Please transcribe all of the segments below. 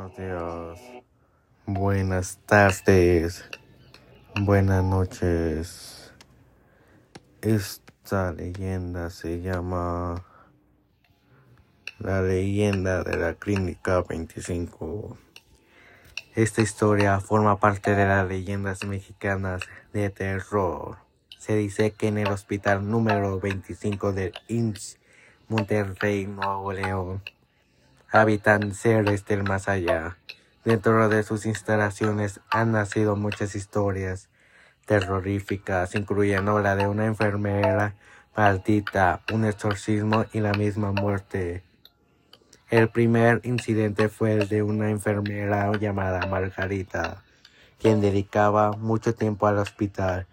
Buenos días, buenas tardes, buenas noches. Esta leyenda se llama La leyenda de la Clínica 25. Esta historia forma parte de las leyendas mexicanas de terror. Se dice que en el hospital número 25 del INS Monterrey, Nuevo León, habitan seres del más allá. Dentro de sus instalaciones han nacido muchas historias terroríficas, incluyendo la de una enfermera maldita, un exorcismo y la misma muerte. El primer incidente fue el de una enfermera llamada Margarita, quien dedicaba mucho tiempo al hospital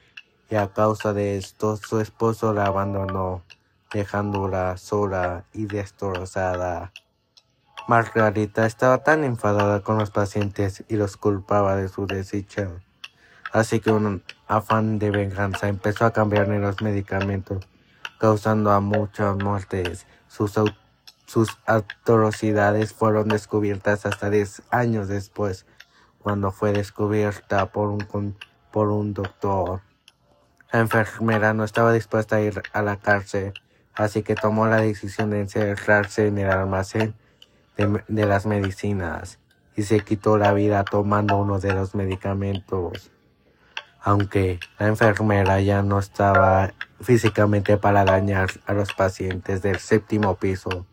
y a causa de esto su esposo la abandonó, dejándola sola y destrozada. Margarita estaba tan enfadada con los pacientes y los culpaba de su desdicha. Así que un afán de venganza empezó a cambiarle los medicamentos, causando a muchas muertes. Sus, sus atrocidades fueron descubiertas hasta 10 años después, cuando fue descubierta por un, por un doctor. La enfermera no estaba dispuesta a ir a la cárcel, así que tomó la decisión de encerrarse en el almacén de, las medicinas y se quitó la vida tomando uno de los medicamentos. Aunque la enfermera ya no estaba físicamente para dañar a los pacientes del séptimo piso,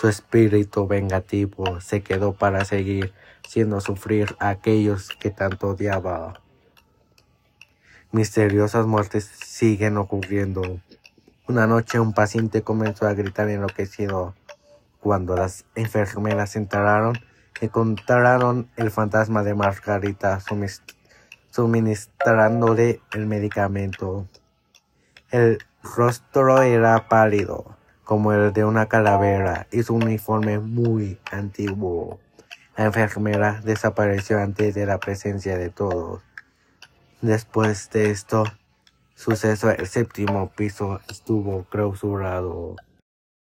su espíritu vengativo se quedó para seguir siendo sufrir a aquellos que tanto odiaba. Misteriosas muertes siguen ocurriendo. Una noche un paciente comenzó a gritar enloquecido cuando las enfermeras se enteraron, encontraron el fantasma de Margarita suministrándole el medicamento. El rostro era pálido, como el de una calavera, y su uniforme muy antiguo. La enfermera desapareció antes de la presencia de todos. Después de esto suceso, el séptimo piso estuvo clausurado.